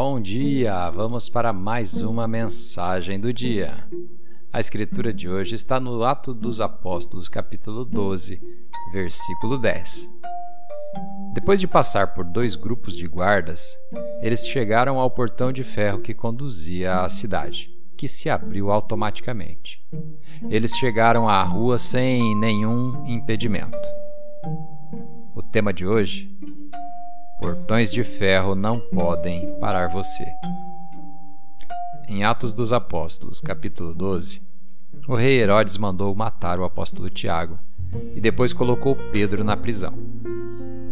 Bom dia! Vamos para mais uma mensagem do dia. A escritura de hoje está no Ato dos Apóstolos, capítulo 12, versículo 10. Depois de passar por dois grupos de guardas, eles chegaram ao portão de ferro que conduzia à cidade, que se abriu automaticamente. Eles chegaram à rua sem nenhum impedimento. O tema de hoje Portões de ferro não podem parar você. Em Atos dos Apóstolos, capítulo 12, o rei Herodes mandou matar o apóstolo Tiago e depois colocou Pedro na prisão.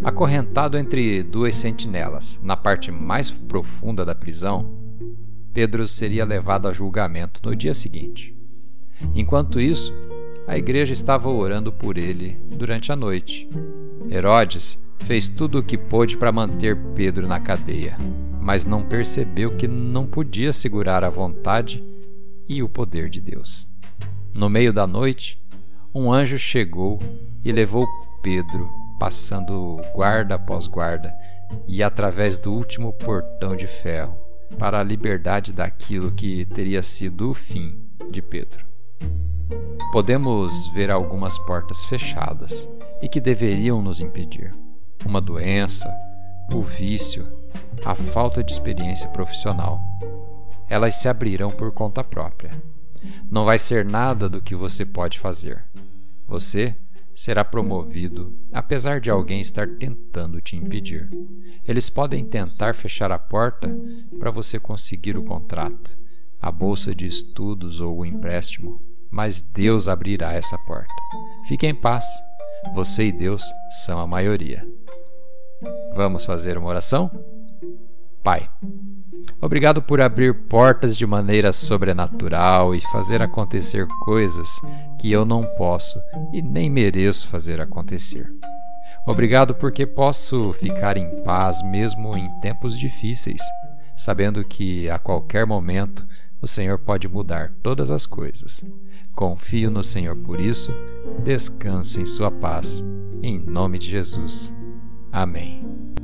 Acorrentado entre duas sentinelas, na parte mais profunda da prisão, Pedro seria levado a julgamento no dia seguinte. Enquanto isso, a igreja estava orando por ele durante a noite. Herodes fez tudo o que pôde para manter Pedro na cadeia, mas não percebeu que não podia segurar a vontade e o poder de Deus. No meio da noite, um anjo chegou e levou Pedro, passando guarda após guarda e através do último portão de ferro, para a liberdade daquilo que teria sido o fim de Pedro. Podemos ver algumas portas fechadas e que deveriam nos impedir uma doença, o vício, a falta de experiência profissional. Elas se abrirão por conta própria. Não vai ser nada do que você pode fazer. Você será promovido, apesar de alguém estar tentando te impedir. Eles podem tentar fechar a porta para você conseguir o contrato, a bolsa de estudos ou o empréstimo, mas Deus abrirá essa porta. Fique em paz. Você e Deus são a maioria. Vamos fazer uma oração? Pai, obrigado por abrir portas de maneira sobrenatural e fazer acontecer coisas que eu não posso e nem mereço fazer acontecer. Obrigado porque posso ficar em paz mesmo em tempos difíceis, sabendo que a qualquer momento o Senhor pode mudar todas as coisas. Confio no Senhor por isso, descanso em Sua paz. Em nome de Jesus. Amém.